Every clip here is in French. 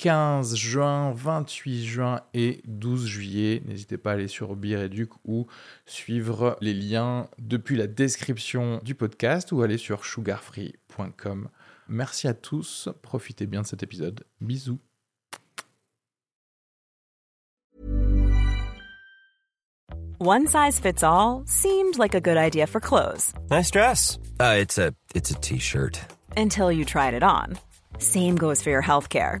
15 juin, 28 juin et 12 juillet. N'hésitez pas à aller sur Bireduc ou suivre les liens depuis la description du podcast ou aller sur sugarfree.com. Merci à tous, profitez bien de cet épisode. Bisous. One size fits all seemed like a good idea for clothes Nice dress. Uh, it's a it's a t-shirt. until you tried it on. Same goes for your healthcare.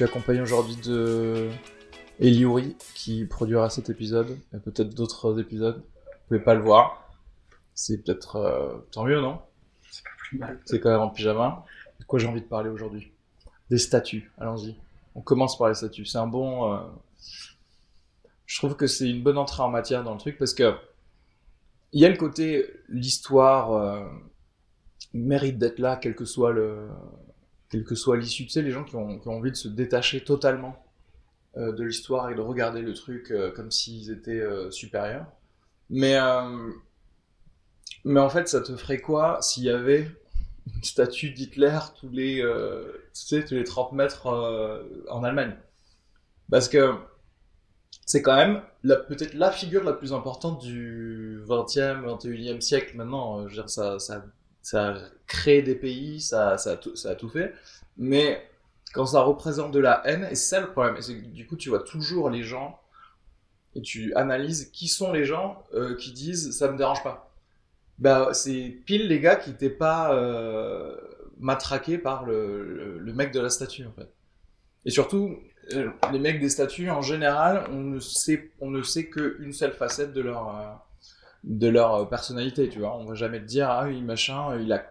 suis accompagné aujourd'hui de Eliouri qui produira cet épisode et peut-être d'autres épisodes. Vous pouvez pas le voir. C'est peut-être euh, tant mieux, non? C'est quand même en pyjama. De quoi j'ai envie de parler aujourd'hui? Des statues. Allons-y. On commence par les statues. C'est un bon. euh, Je trouve que c'est une bonne entrée en matière dans le truc parce que il y a le côté l'histoire euh, mérite d'être là, quel que soit le quelle que soit l'issue, tu sais, les gens qui ont, envie de se détacher totalement euh, de l'histoire et de regarder le truc euh, comme s'ils étaient euh, supérieurs. Mais, mais en fait, ça te ferait quoi s'il y avait une statue d'Hitler tous les, tu sais, tous les 30 mètres en Allemagne? Parce que c'est quand même peut-être la figure la plus importante du 20e, 21e siècle maintenant. Je veux dire, ça, ça a créé des pays, ça, ça, a tout, fait. Mais quand ça représente de la haine, et c'est ça le problème, c'est du coup, tu vois toujours les gens et tu analyses qui sont les gens euh, qui disent ça me dérange pas. Bah, c'est pile les gars qui n'étaient pas euh, matraqués par le mec de la statue en fait. Et surtout, euh, les mecs des statues en général, on ne sait, on ne sait qu'une seule facette de leur, euh, de leur euh, personnalité, tu vois. On va jamais te dire ah oui machin, il a,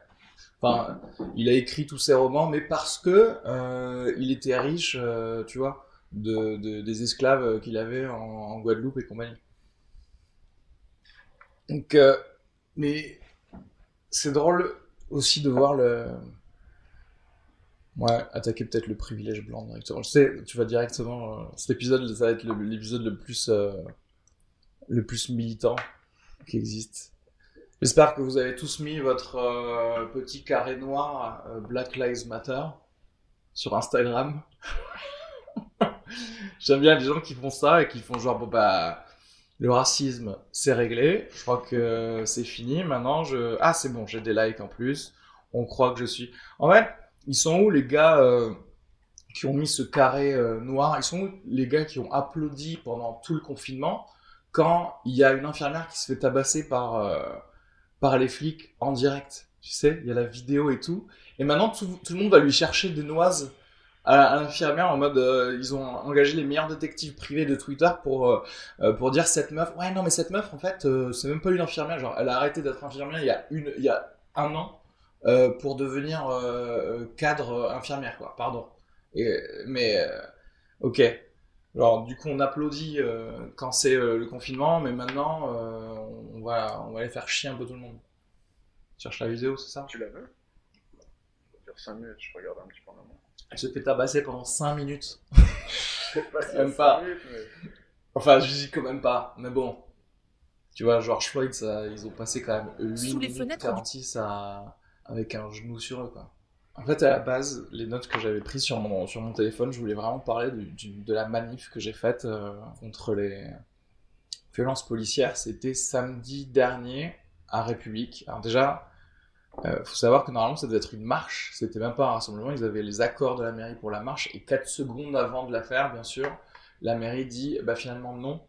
enfin, il a écrit tous ses romans, mais parce que euh, il était riche, euh, tu vois, de, de- des esclaves qu'il avait en, Guadeloupe et compagnie. Donc, mais c'est drôle aussi de voir le, ouais, attaquer peut-être le privilège blanc directement. Je sais, tu vas directement, cet épisode, ça va être l'épisode le plus, le plus militant qui existe. J'espère que vous avez tous mis votre euh, petit carré noir euh, Black Lives Matter sur Instagram. J'aime bien les gens qui font ça et qui font genre bon bah le racisme c'est réglé, je crois que c'est fini maintenant ah c'est bon, j'ai des likes en plus. On croit que je suis En fait, ils sont où les gars euh, qui ont mis ce carré noir? Ils sont où les gars qui ont applaudi pendant tout le confinement? Quand il y a une infirmière qui se fait tabasser par euh, par les flics en direct. Tu sais, il y a la vidéo et tout. Et maintenant, tout, le monde va lui chercher des noises à, l'infirmière en mode euh, ils ont engagé les meilleurs détectives privés de Twitter pour euh, pour dire cette meuf ouais non mais cette meuf en fait c'est même pas une infirmière genre elle a arrêté d'être infirmière il y a une il y a un an pour devenir cadre infirmière quoi pardon mais ok alors du coup on applaudit euh, quand c'est euh, le confinement mais maintenant euh, on va on va aller faire chier un peu tout le monde cherche la vidéo c'est ça? Tu la veux? Ça dure 5 minutes, je regarde un petit peu en amont. elle se fait tabasser pendant 5 minutes Je sais pas si Même c'est pas. cinq minutes, mais- Enfin, je dis quand même pas, mais bon. Tu vois, George Floyd, ça, ils ont passé quand même 8 Sous les minutes fenêtres 46 à... avec un genou sur eux, quoi. En fait, à la base, les notes que j'avais prises sur mon, téléphone, je voulais vraiment parler de la manif que j'ai faite euh, contre les violences policières. C'était samedi dernier à République. Alors déjà, euh, faut savoir que normalement, ça devait être une marche. C'était même pas un rassemblement. Ils avaient les accords de la mairie pour la marche. Et 4 secondes avant de la faire, bien sûr, la mairie dit, bah finalement non,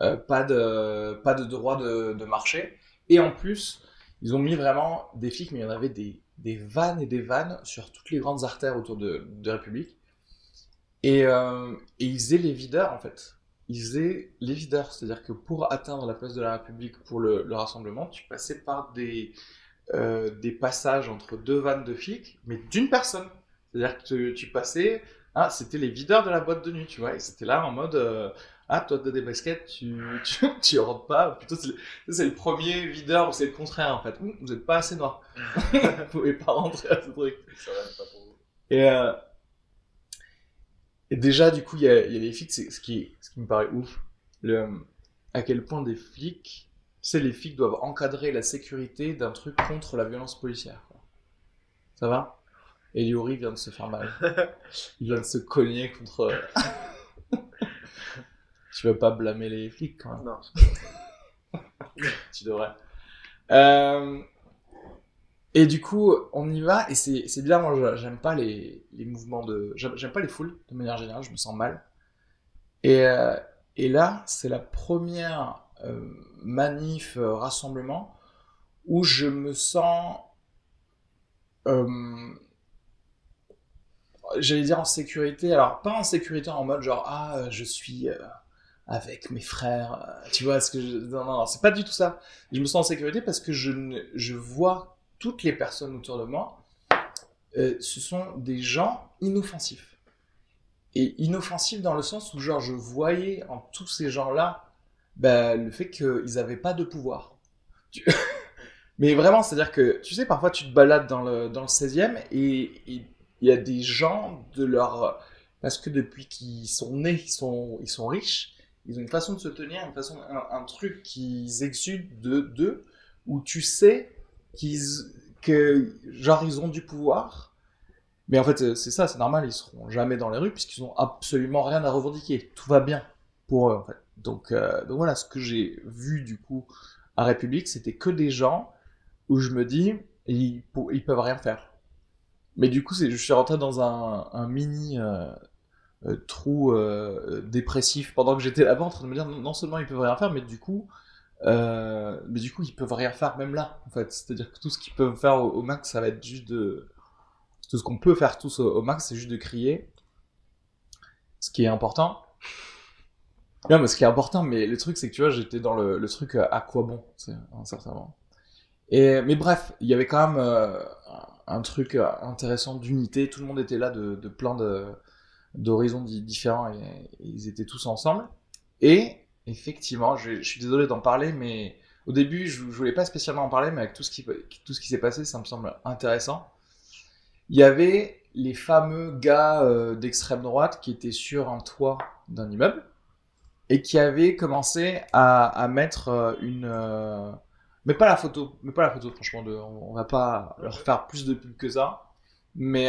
euh, pas, de, pas de droit de marcher. Et en plus, ils ont mis vraiment des flics, mais il y en avait des, des vannes et des vannes sur toutes les grandes artères autour de, de République. Et, euh, ils faisaient les videurs, en fait. Ils faisaient les videurs. C'est-à-dire que pour atteindre la place de la République pour le, le rassemblement, tu passais par des, euh, des passages entre deux vannes de flics, mais d'une personne. C'est-à-dire que tu, tu passais... Ah, c'était les videurs de la boîte de nuit, tu vois. Et c'était là en mode... euh, ah, toi, t'as des baskets, tu, tu, tu rentres pas. Plutôt, c'est le, c'est le premier videur, ou c'est le contraire, en fait. Vous êtes pas assez noir. Vous pouvez pas rentrer à ce truc. Ça va pas pour vous. Et, euh, et déjà, du coup, il y a, y a les flics, c'est ce qui, ce qui me paraît ouf. Le, à quel point des flics, sais, les flics doivent encadrer la sécurité d'un truc contre la violence policière. quoi. Ça va? Et Liori vient de se faire mal. Il vient de se cogner contre. Tu veux pas blâmer les flics quand même Non, tu devrais. Euh, et du coup, on y va, et c'est bien, moi j'aime pas les, les mouvements de... J'aime pas les foules, de manière générale, je me sens mal. Et, euh, et là, c'est la première euh, manif, rassemblement, où je me sens... J'allais dire en sécurité, alors pas en sécurité en mode genre, ah, je suis... avec mes frères, euh, tu vois ce que je... Non, non, non, c'est pas du tout ça. Je me sens en sécurité parce que je, je vois toutes les personnes autour de moi, euh, ce sont des gens inoffensifs. Et inoffensifs dans le sens où, genre, je voyais en tous ces gens-là bah, le fait qu'ils n'avaient pas de pouvoir. Mais vraiment, c'est-à-dire que, tu sais, parfois tu te balades dans le, dans le 16e et et il y a des gens de leur... Parce que depuis qu'ils sont nés, ils sont, ils sont riches, ils ont une façon de se tenir, une façon, un, truc qu'ils exudent de d'eux, où tu sais qu'ils, que, genre, ils ont du pouvoir. Mais en fait, euh, c'est ça, c'est normal, ils seront jamais dans les rues puisqu'ils ont absolument rien à revendiquer. Tout va bien pour eux, en fait. Donc, euh, voilà, ce que j'ai vu du coup à République, c'était que des gens où je me dis, ils, ils peuvent rien faire. Mais du coup, je suis rentré dans un, mini euh, trou euh, dépressif pendant que j'étais là-bas en train de me dire non, seulement ils peuvent rien faire, mais du coup, euh, mais du coup ils peuvent rien faire même là en fait. C'est-à-dire que tout ce qu'ils peuvent faire au, max, ça va être juste de tout ce qu'on peut faire tous au, max, c'est juste de crier. Ce qui est important. Non, mais ce qui est important, mais le truc c'est que tu vois, j'étais dans le, truc euh, à quoi bon, c'est un certain moment. Et mais bref, il y avait quand même euh, un truc euh, intéressant d'unité. Tout le monde était là de, de plein de d'horizons di- différents et, ils étaient tous ensemble. Et effectivement, je, suis désolé d'en parler, mais au début, je, je voulais pas spécialement en parler, mais avec tout ce qui tout ce qui s'est passé, ça me semble intéressant. Il y avait les fameux gars euh, d'extrême droite qui étaient sur un toit d'un immeuble et qui avaient commencé à, mettre euh, une euh, mais pas la photo, mais pas la photo franchement on, on va pas leur faire plus de pub que ça. Mais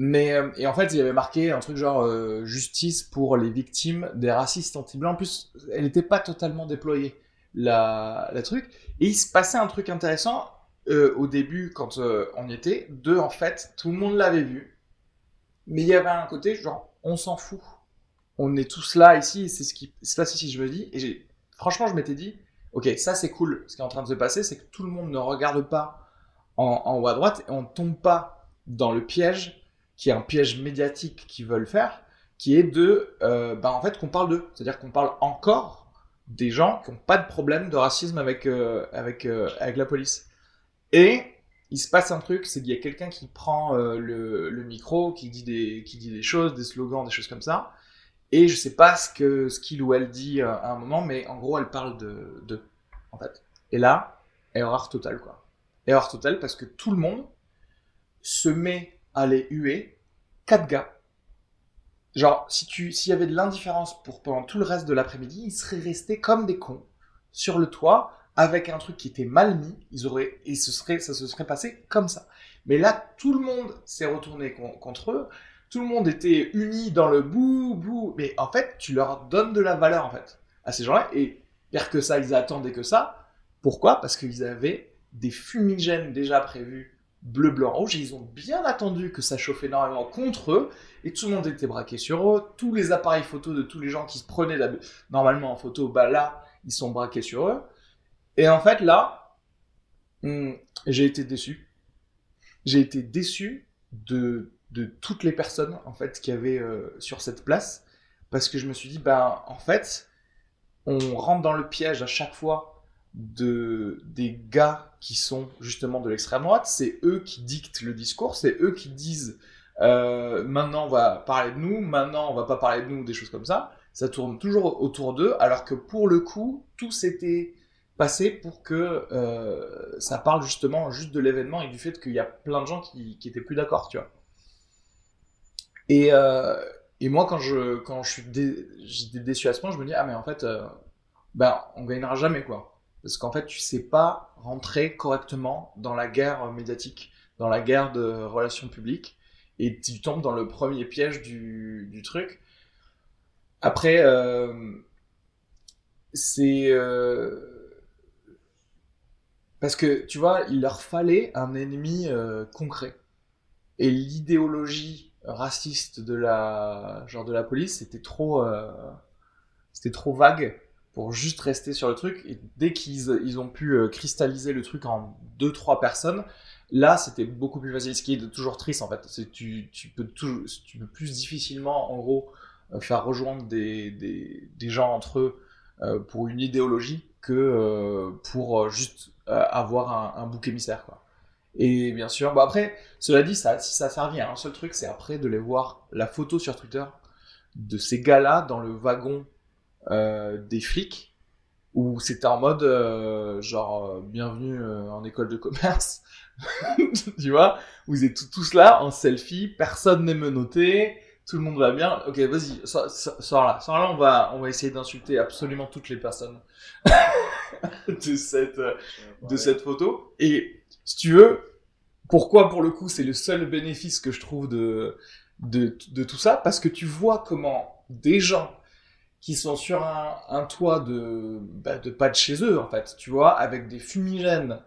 mais euh, et en fait, il y avait marqué un truc genre euh, justice pour les victimes des racistes anti-blancs. En plus, elle n'était pas totalement déployée la la truc. Et il se passait un truc intéressant euh, au début quand on y était. De en fait, tout le monde l'avait vu, mais il y avait un côté genre on s'en fout. On est tous là ici, c'est ce qui se passe ici. Je me dis et franchement, je m'étais dit ok, ça c'est cool. Ce qui est en train de se passer, c'est que tout le monde ne regarde pas en, haut à droite et on tombe pas dans le piège qui est un piège médiatique qu'ils veulent faire, qui est de, euh, bah, en fait, qu'on parle d'eux. C'est-à-dire qu'on parle encore des gens qui n'ont pas de problème de racisme avec, euh, avec, euh, avec la police. Et il se passe un truc, c'est qu'il y a quelqu'un qui prend euh, le, le micro, qui dit, des, qui dit des choses, des slogans, des choses comme ça. Et je sais pas ce que ce qu'il ou elle dit à un moment, mais en gros, elle parle de d'eux, en fait. Et là, erreur totale, quoi. Erreur totale parce que tout le monde se met les huer quatre gars. Genre, si tu, s'il y avait de l'indifférence pour pendant tout le reste de l'après-midi, ils seraient restés comme des cons. sur le toit avec un truc qui était mal mis, ils auraient et ce serait ça se serait passé comme ça. Mais là, tout le monde s'est retourné con- contre eux. Tout le monde était uni dans le bou bou. Mais en fait, tu leur donnes de la valeur en fait à ces gens-là et pire que ça, ils attendaient que ça. Pourquoi? Parce qu'ils avaient des fumigènes déjà prévus bleu, blanc, rouge, et ils ont bien attendu que ça chauffe énormément contre eux, et tout le monde était braqué sur eux, tous les appareils photo de tous les gens qui se prenaient d'hab- normalement en photo, bah là, ils sont braqués sur eux. Et en fait, là, hum, j'ai été déçu. J'ai été déçu de, de toutes les personnes, en fait, qui avaient euh, sur cette place, parce que je me suis dit, ben, en fait, on rentre dans le piège à chaque fois de des gars qui sont justement de l'extrême droite, c'est eux qui dictent le discours, c'est eux qui disent euh, maintenant on va parler de nous, maintenant on va pas parler de nous, des choses comme ça. Ça tourne toujours autour d'eux, alors que pour le coup, tout s'était passé pour que euh, ça parle justement juste de l'événement et du fait qu'il y a plein de gens qui, qui étaient plus d'accord, tu vois. Et, euh, moi, quand je, quand je suis déçu à ce point, je me dis, ah, mais en fait, ben, on gagnera jamais, quoi. Parce qu'en fait, tu sais pas rentrer correctement dans la guerre médiatique, dans la guerre de relations publiques, et tu tombes dans le premier piège du, truc. Après, euh, c'est euh, parce que tu vois, il leur fallait un ennemi euh, concret. Et l'idéologie raciste de la genre de la police, c'était trop, c'était trop vague pour juste rester sur le truc. Et dès qu'ils ils ont pu euh, cristalliser le truc en deux trois personnes, là c'était beaucoup plus facile. Ce qui est toujours triste en fait, c'est tu, tu peux tout, tu peux plus difficilement en gros euh, faire rejoindre des, des, des gens entre eux euh, pour une idéologie que pour juste avoir un, bouc émissaire quoi. Et bien sûr, bon après, cela dit, ça, si ça a servi à un seul truc, c'est après de les voir la photo sur Twitter de ces gars-là dans le wagon des flics, où c'était en mode euh, genre euh, bienvenue euh, en école de commerce, tu vois, où ils étaient tous, là en selfie, personne n'est menotté, tout le monde va bien. Ok, vas-y, sors, sors- là, sors là, on va, on va essayer d'insulter absolument toutes les personnes de cette, euh, de cette photo. Et si tu veux, pourquoi pour le coup c'est le seul bénéfice que je trouve de, de, de tout ça? Parce que tu vois comment des gens qui sont sur un, un toit de, bah, de pas de chez eux en fait, tu vois, avec des fumigènes,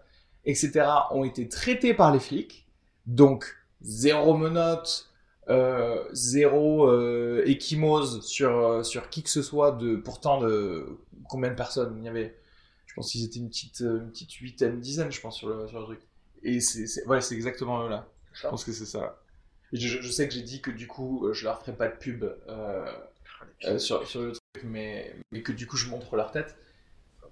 etc., ont été traités par les flics. Donc zéro menotte, euh, zéro euh, échymose sur, euh, sur qui que ce soit de pourtant de combien de personnes il y avait. Je pense qu'ils étaient une petite euh, une petite huitaine dizaine je pense sur le, sur le truc. Et c'est ouais exactement eux là. Je pense que c'est ça. Je, je sais que j'ai dit que du coup je leur ferai pas de pub euh, euh, sur, sur le truc mais, que du coup je montre leur tête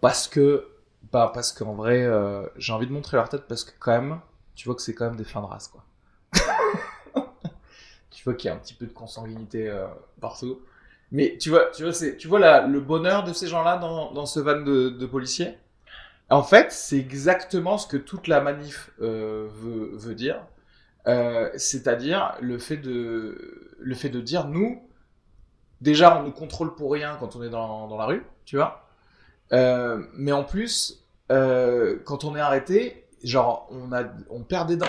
parce que bah parce qu'en vrai euh, j'ai envie de montrer leur tête parce que quand même tu vois que c'est quand même des fins de race quoi tu vois qu'il y a un petit peu de consanguinité euh, partout. Mais tu vois, tu vois, c'est, tu vois le bonheur de ces gens-là dans, dans ce van de, policiers? En fait, c'est exactement ce que toute la manif euh, veut, veut dire. C'est-à-dire le fait de, le fait de dire nous, déjà, on nous contrôle pour rien quand on est dans, dans la rue, tu vois. Euh, mais en plus, euh, quand on est arrêté, genre, on a, on perd des dents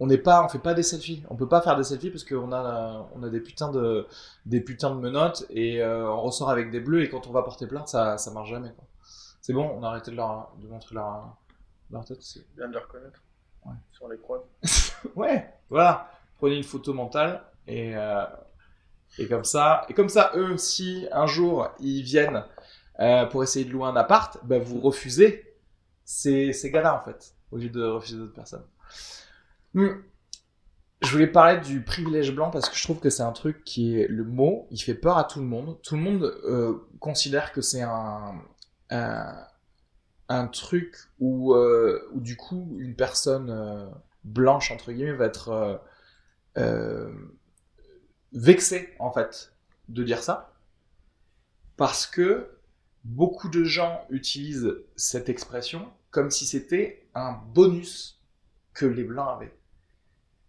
on n'est pas, on fait pas des selfies. On peut pas faire des selfies parce qu'on a, on a des putains de, des putains de menottes et euh, on ressort avec des bleus et quand on va porter plainte, ça, ça marche jamais. C'est bon, on a arrêté de leur, de montrer leur, leur tête. c'est- Bien de le reconnaître. Ouais. Sur les croix. Ouais, voilà. Prenez une photo mentale et, et comme ça, et comme ça, eux, si un jour ils viennent euh, pour essayer de louer un appart, bah, vous refusez ces, ces gars-là en fait, au lieu de refuser d'autres personnes. Hmm. Je voulais parler du privilège blanc parce que je trouve que c'est un truc qui est le mot, il fait peur à tout le monde. Tout le monde euh, considère que c'est un, un truc où, euh, où du coup une personne blanche entre guillemets va être vexée en fait de dire ça parce que beaucoup de gens utilisent cette expression comme si c'était un bonus que les blancs avaient.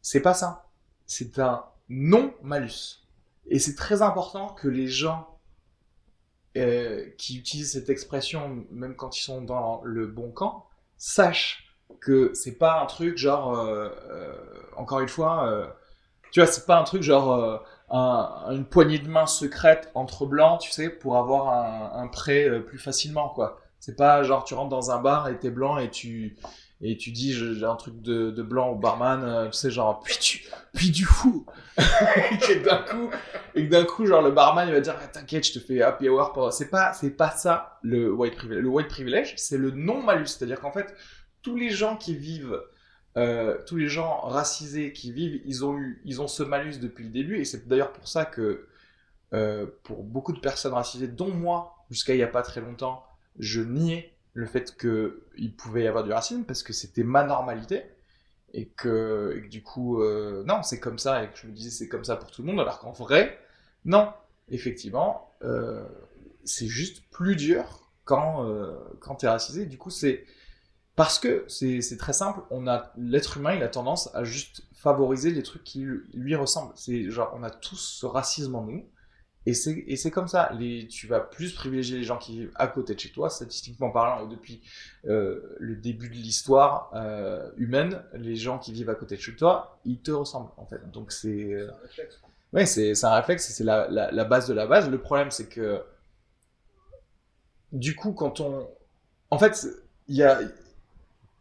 C'est pas ça. C'est un non malus. Et c'est très important que les gens euh, qui utilisent cette expression, même quand ils sont dans le bon camp, sachent que c'est pas un truc genre, euh, euh, encore une fois, euh, tu vois, c'est pas un truc genre euh, un- une poignée de main secrète entre blancs, tu sais, pour avoir un, prêt euh, plus facilement, quoi. C'est pas genre tu rentres dans un bar et t'es blanc et tu et tu dis j'ai un truc de, blanc au barman, euh, tu sais genre puis tu puis du fou et d'un coup et d'un coup genre le barman il va dire Ah, t'inquiète je te fais happy hour pour c'est pas c'est pas ça le white privilege le white privilege c'est le non malus c'est à dire qu'en fait tous les gens qui vivent euh, tous les gens racisés qui vivent ils ont eu ils ont ce malus depuis le début et c'est d'ailleurs pour ça que euh, pour beaucoup de personnes racisées dont moi jusqu'à il y a pas très longtemps je niais le fait qu'il pouvait y avoir du racisme parce que c'était ma normalité et que, du coup, euh, non, c'est comme ça, et que je me disais c'est comme ça pour tout le monde, alors qu'en vrai, non, effectivement, c'est juste plus dur quand, quand t'es racisé. Du coup, c'est parce que c'est très simple, on a l'être humain, il a tendance à juste favoriser les trucs qui lui- lui ressemblent. C'est genre, on a tous ce racisme en nous. Et c'est, comme ça. Les, tu vas plus privilégier les gens qui vivent à côté de chez toi, statistiquement parlant, et depuis euh, le début de l'histoire euh, humaine, les gens qui vivent à côté de chez toi, ils te ressemblent, en fait. Donc c'est... euh, Ouais, c'est, c'est un réflexe, c'est la, la, la base de la base. Le problème, c'est que... Du coup, quand on... En fait, il y a...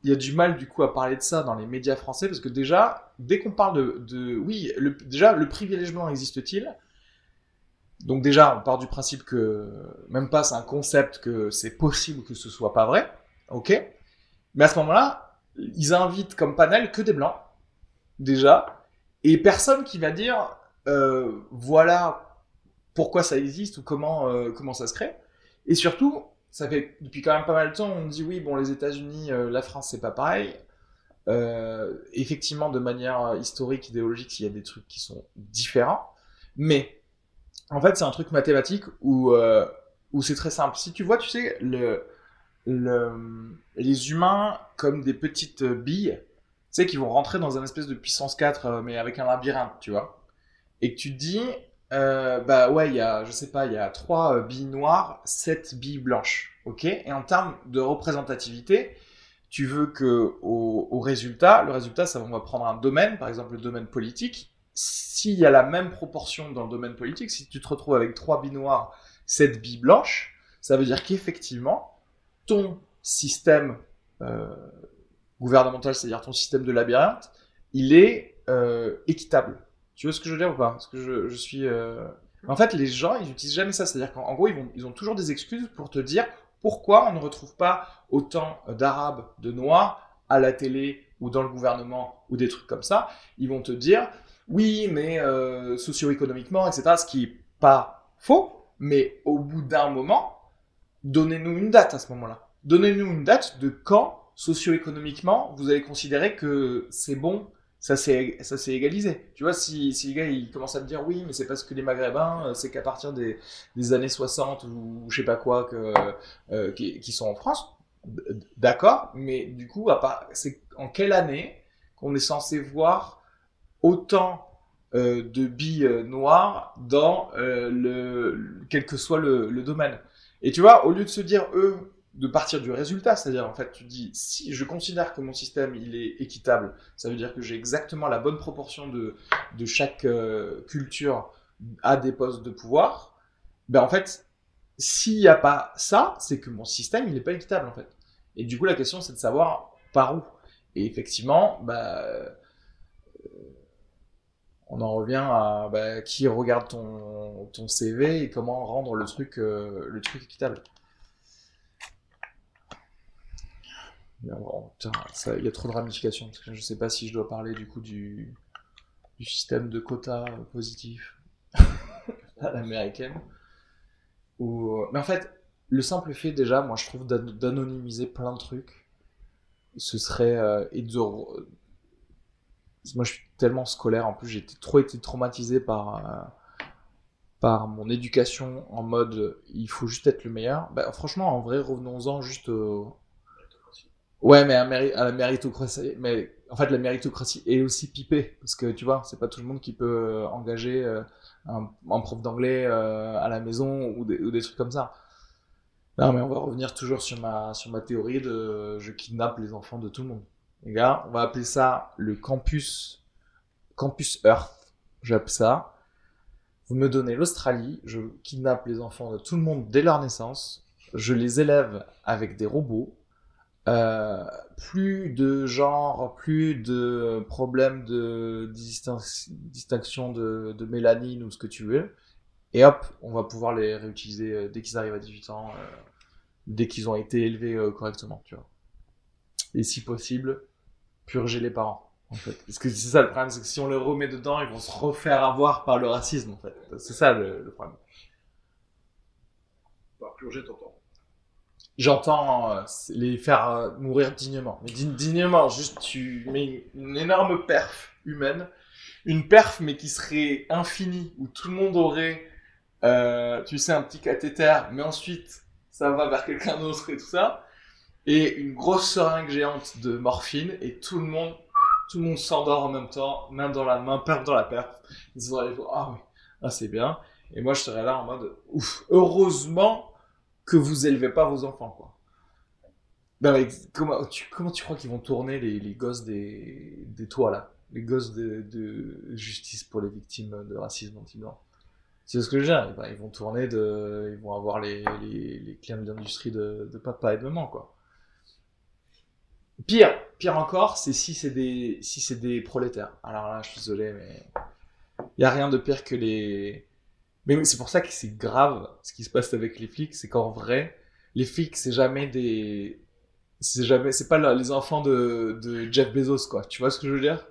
Il y a du mal du coup à parler de ça dans les médias français parce que déjà, dès qu'on parle de, de oui, le, déjà le privilège blanc existe-t-il? Donc déjà, on part du principe que même pas c'est un concept que c'est possible que ce soit pas vrai, ok? Mais à ce moment-là, ils invitent comme panel que des blancs, déjà, et personne qui va dire euh, voilà pourquoi ça existe ou comment euh, comment ça se crée. Et surtout, ça fait depuis quand même pas mal de temps, on dit oui bon les États-Unis, euh, la France c'est pas pareil. Euh, effectivement, de manière euh, historique, idéologique, il y a des trucs qui sont différents, mais en fait, c'est un truc mathématique où, où c'est très simple. Si tu vois, tu sais, le, le, les humains comme des petites billes, tu sais, qui vont rentrer dans un espèce de puissance 4, euh, mais avec un labyrinthe, tu vois. Et que tu te dis, euh, bah ouais, il y a, je sais pas, il y a trois euh, billes noires, sept billes blanches, ok? Et en termes de représentativité, tu veux que au, résultat, le résultat, ça on va prendre un domaine, par exemple le domaine politique, s'il y a la même proportion dans le domaine politique, si tu te retrouves avec trois billes noires, sept billes blanches, ça veut dire qu'effectivement, ton système euh, gouvernemental, c'est-à-dire ton système de labyrinthe, il est équitable. Tu vois ce que je veux dire ou pas? Parce que je, suis... euh, En fait, les gens, ils utilisent jamais ça. C'est-à-dire qu'en en gros, ils, ont toujours des excuses pour te dire pourquoi on ne retrouve pas autant d'arabes, de noirs à la télé ou dans le gouvernement ou des trucs comme ça. Ils vont te dire oui, mais euh, socio-économiquement, etc. Ce qui est pas faux, mais au bout d'un moment, donnez-nous une date à ce moment-là. Donnez-nous une date de quand, socio-économiquement, vous allez considérer que c'est bon, ça s'est égalisé. Tu vois, si, si les gars ils commencent à me dire oui, mais c'est parce que les Maghrébins, euh, c'est qu'à partir des, des années 60 ou je sais pas quoi que euh, qui, qui sont en France, d'accord, mais du coup, c'est en quelle année qu'on est censé voir autant euh, de billes noires dans le quel que soit le domaine? Et tu vois, au lieu de se dire eux de partir du résultat, c'est-à-dire en fait tu dis si je considère que mon système il est équitable, ça veut dire que j'ai exactement la bonne proportion de de chaque euh, culture à des postes de pouvoir, ben en fait s'il n'y a pas ça, c'est que mon système il n'est pas équitable en fait. Et du coup la question c'est de savoir par où. Et effectivement, bah on en revient à bah, qui regarde ton, ton CV et comment rendre le truc, euh, le truc équitable. Il y a trop de ramifications. Parce que je sais pas si je dois parler du coup du, système de quotas euh, positif à l'américaine. Ou... euh, Mais en fait, le simple fait déjà, moi je trouve d'an- d'anonymiser plein de trucs, ce serait... euh, et de moi, je suis tellement scolaire. En plus, j'ai trop été traumatisé par, par mon éducation en mode il faut juste être le meilleur. Bah, franchement, en vrai, revenons-en juste au. Ouais, mais à, la méritocratie, mais en fait, la méritocratie est aussi pipée parce que tu vois, c'est pas tout le monde qui peut euh, engager euh, un, un prof d'anglais euh, à la maison ou des, ou des trucs comme ça. Non, mais on va revenir toujours sur ma sur ma théorie de je kidnappe les enfants de tout le monde. Les gars, on va appeler ça le campus campus Earth. J'appelle ça. Vous me donnez l'Australie, je kidnappe les enfants de tout le monde dès leur naissance, je les élève avec des robots. Euh, plus de genre, plus de problèmes de distinc- distinction de, mélanine ou ce que tu veux. Et hop, on va pouvoir les réutiliser euh, dès qu'ils arrivent à 18 ans, euh, dès qu'ils ont été élevés correctement, tu vois. Et si possible, purger les parents, en fait. Parce que c'est ça le problème, c'est que si on les remet dedans, ils vont se refaire avoir par le racisme, en fait. C'est ça le, le problème. Par purger, t'entends. J'entends euh, les faire euh, mourir dignement. Mais dig- dignement, juste tu mets une énorme perf humaine, une perf mais qui serait infinie, où tout le monde aurait, euh, tu sais, un petit cathéter, mais ensuite ça va vers quelqu'un d'autre et tout ça, et une grosse seringue géante de morphine, et tout le monde, tout le monde s'endort en même temps, main dans la main, perf dans la perf. Ils se disent, ah oui, ah c'est bien. Et moi je serais là en mode, ouf, heureusement que vous élevez pas vos enfants, quoi. Ben, mais comment, tu, comment tu crois qu'ils vont tourner les, les gosses des, des toits, là? Les gosses de, justice pour les victimes de racisme anti-blanc C'est ce que veux dire? Ben, ils vont tourner de... Ils vont avoir les, les, les clients de l'industrie de papa et de maman, quoi. Pire, pire encore, c'est si c'est des, si c'est des prolétaires. Alors là, je suis désolé, mais il y a rien de pire que les, mais c'est pour ça que c'est grave ce qui se passe avec les flics, c'est qu'en vrai, les flics, c'est jamais des, c'est jamais, c'est pas les enfants de, Jeff Bezos, quoi. Tu vois ce que je veux dire?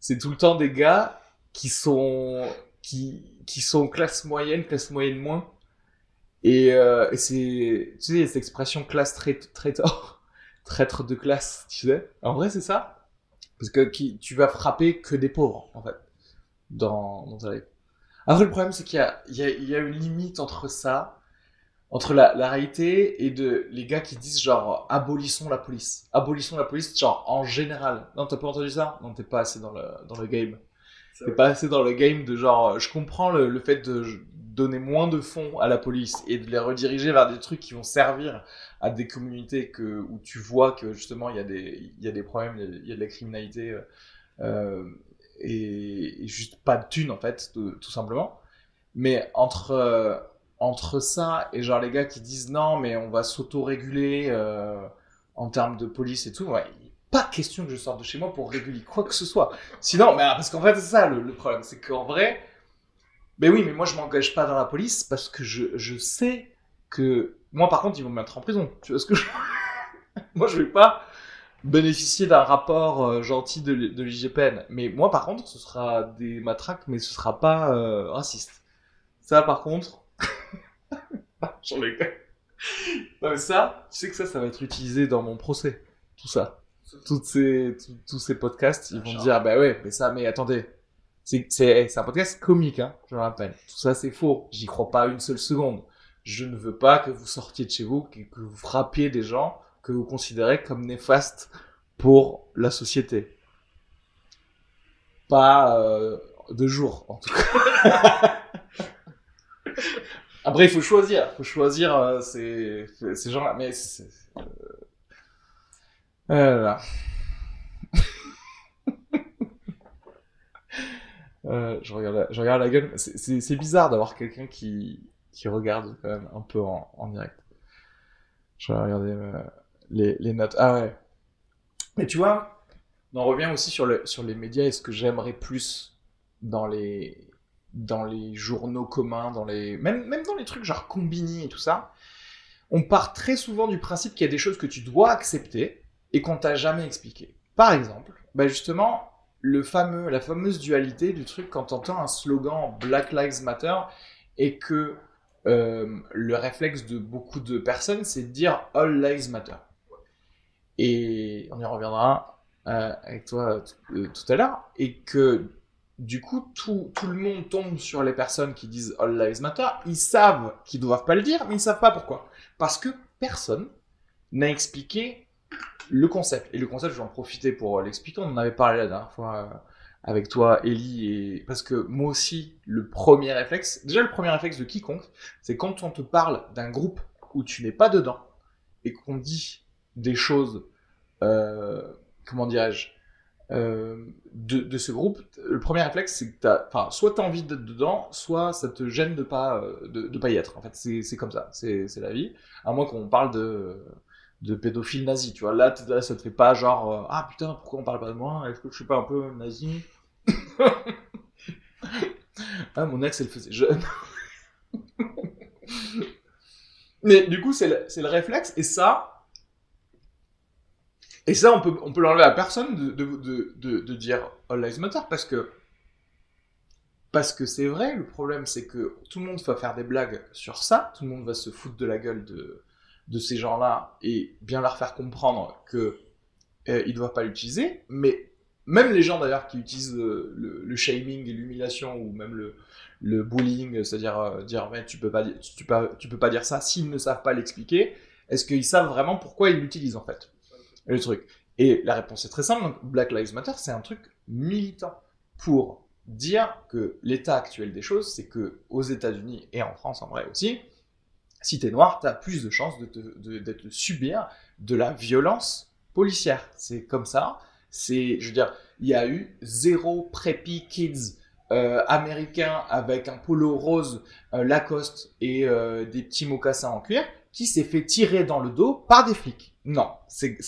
C'est tout le temps des gars qui sont, qui, qui sont classe moyenne, classe moyenne moins. Et, euh, c'est, tu sais, cette expression classe trai- traitor, traître de classe, tu sais. En vrai, c'est ça. Parce que tu vas frapper que des pauvres, en fait, dans, dans ta life. Après, le problème, c'est qu'il y a, y, y une limite entre ça, entre la, la réalité et de les gars qui disent genre abolissons la police. Abolissons la police, genre en général. Non, t'as pas entendu ça? Non, t'es pas assez dans le, dans le game. T'es pas assez dans le game de genre, je comprends le, le fait de donner moins de fonds à la police et de les rediriger vers des trucs qui vont servir à des communautés que, où tu vois que justement il y a des, il y a des problèmes, il y a, il y a de la criminalité. euh, euh, et, juste pas de thunes en fait, tout simplement. Mais entre euh, entre ça et genre les gars qui disent non mais on va s'auto-réguler euh, en termes de police et tout, ouais, pas question que je sorte de chez moi pour réguler quoi que ce soit. Sinon, mais parce qu'en fait c'est ça le, problème, c'est qu'en vrai, ben oui, mais moi je m'engage pas dans la police parce que je, je sais que moi par contre ils vont me mettre en prison. Tu vois ce que je moi je vais pas bénéficier d'un rapport euh, gentil de, l'IGPN. Mais moi, par contre, ce sera des matraques, mais ce sera pas euh, raciste. Ça, par contre, j'en ai Non, mais ça, tu sais que ça, ça va être utilisé dans mon procès. Tout ça. Toutes ces, tous- ces podcasts, ils vont dire, bah ouais, mais ça, mais attendez. C'est, c'est, un podcast comique, hein, je le rappelle. Tout ça, c'est faux. J'y crois pas une seule seconde. Je ne veux pas que vous sortiez de chez vous, que vous frappiez des gens que vous considérez comme néfastes pour la société. Pas euh, de jour, en tout cas. Après, il faut choisir. Il faut choisir euh, ces, ces gens-là. Mais c'est... euh, là. Euh, je, regarde la, je regarde la gueule. C'est- C'est c'est bizarre d'avoir quelqu'un qui, qui regarde quand même un peu en, en direct. Je vais regarder euh, les, les notes. Ah ouais. Mais tu vois, on en revient aussi sur, le, sur les médias et ce que j'aimerais plus dans les, dans les journaux communs, dans les, même, même dans les trucs genre Combini et tout ça. On part très souvent du principe qu'il y a des choses que tu dois accepter et qu'on t'a jamais expliqué. Par exemple, bah justement, le fameux, la fameuse dualité du truc quand t'entends un slogan Black Lives Matter et que euh, le réflexe de beaucoup de personnes, c'est de dire All Lives Matter. Et on y reviendra euh, avec toi euh, tout à l'heure. Et que du coup, tout, tout le monde tombe sur les personnes qui disent All Lives Matter. Ils savent qu'ils doivent pas le dire, mais ils savent pas pourquoi. Parce que personne n'a expliqué le concept. Et le concept, je vais en profiter pour l'expliquer. On en avait parlé la dernière fois euh, avec toi, Ellie, et parce que moi aussi, le premier réflexe, déjà le premier réflexe de quiconque, c'est quand on te parle d'un groupe où tu n'es pas dedans et qu'on dit des choses, euh, comment dirais-je, euh, de, ce groupe, le premier réflexe, c'est que enfin, soit t'as envie d'être dedans, soit ça te gêne de pas, euh, de, pas y être. En fait, c'est, comme ça, c'est, la vie. À moins qu'on parle de, de pédophile nazi, tu vois. Là, là, ça te fait pas genre, ah putain, pourquoi on parle pas de moi? Est-ce que je suis pas un peu nazi? Ah, mon ex, elle faisait jeune. Mais du coup, c'est le, c'est le réflexe, et ça, et ça, on peut, peut l'enlever à personne de, dire All Lives Matter, parce que, parce que c'est vrai, le problème, c'est que tout le monde va faire des blagues sur ça, tout le monde va se foutre de la gueule de, ces gens-là, et bien leur faire comprendre que euh, ils doivent pas l'utiliser, mais même les gens d'ailleurs qui utilisent le, shaming et l'humiliation, ou même le, bullying, c'est-à-dire euh, dire mais tu peux pas tu tu peux pas dire ça s'ils ne savent pas l'expliquer. Est-ce qu'ils savent vraiment pourquoi ils l'utilisent en fait? Le truc Et la réponse est très simple. Black Lives Matter, c'est un truc militant pour dire que l'état actuel des choses, c'est que aux États-Unis et en France en vrai aussi, si t'es noir, t'as plus de chances de, te, de, subir de la violence policière. C'est comme ça. C'est, je veux dire, il y a eu zéro preppy kids euh, américain avec un polo rose euh, Lacoste et euh, des petits mocassins en cuir qui s'est fait tirer dans le dos par des flics. Non, c'est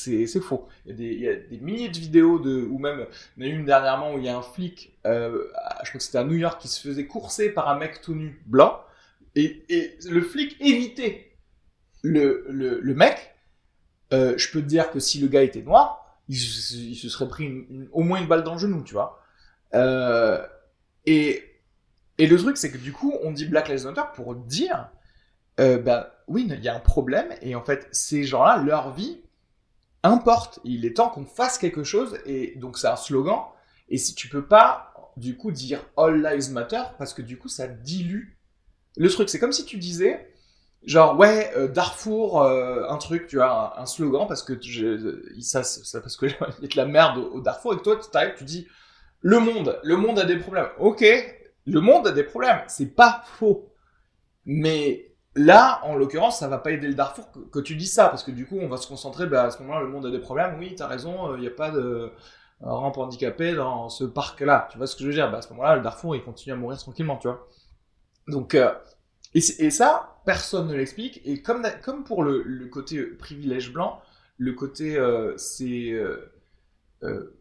faux. Il y, a des, il y a des milliers de vidéos de, ou même il y en a une dernièrement où il y a un flic, euh, je crois que c'était à New York, qui se faisait courser par un mec tout nu blanc et, et le flic évitait le, le, le mec. Euh, je peux te dire que si le gars était noir, il, se- serait pris au moins une balle dans le genou, tu vois. Euh, et, et le truc, c'est que du coup, on dit Black Lives Matter pour dire, bah oui, il y a un problème, et en fait, ces gens-là, leur vie importe. Il est temps qu'on fasse quelque chose, et donc c'est un slogan. Et si tu peux pas, du coup, dire All Lives Matter, parce que du coup, ça dilue le truc. C'est comme si tu disais, genre, ouais, euh, Darfour, euh, un truc, tu vois, un, slogan, parce que je, ça, ça, parce que il y a de la merde au, au Darfour, et toi, tu t'arrives, tu dis, le monde, le monde a des problèmes. Ok, le monde a des problèmes, c'est pas faux. Mais là, en l'occurrence, ça va pas aider le Darfour que, tu dis ça, parce que du coup, on va se concentrer, bah, à ce moment-là, le monde a des problèmes. Oui, t'as raison, il n'y a pas de euh, rampe handicapée dans ce parc-là. Tu vois ce que je veux dire? Bah, À ce moment-là, le Darfour, il continue à mourir tranquillement, tu vois. Donc, euh, et, ça, personne ne l'explique. Et comme, comme pour le, côté privilège blanc, le côté, euh, c'est... euh, euh,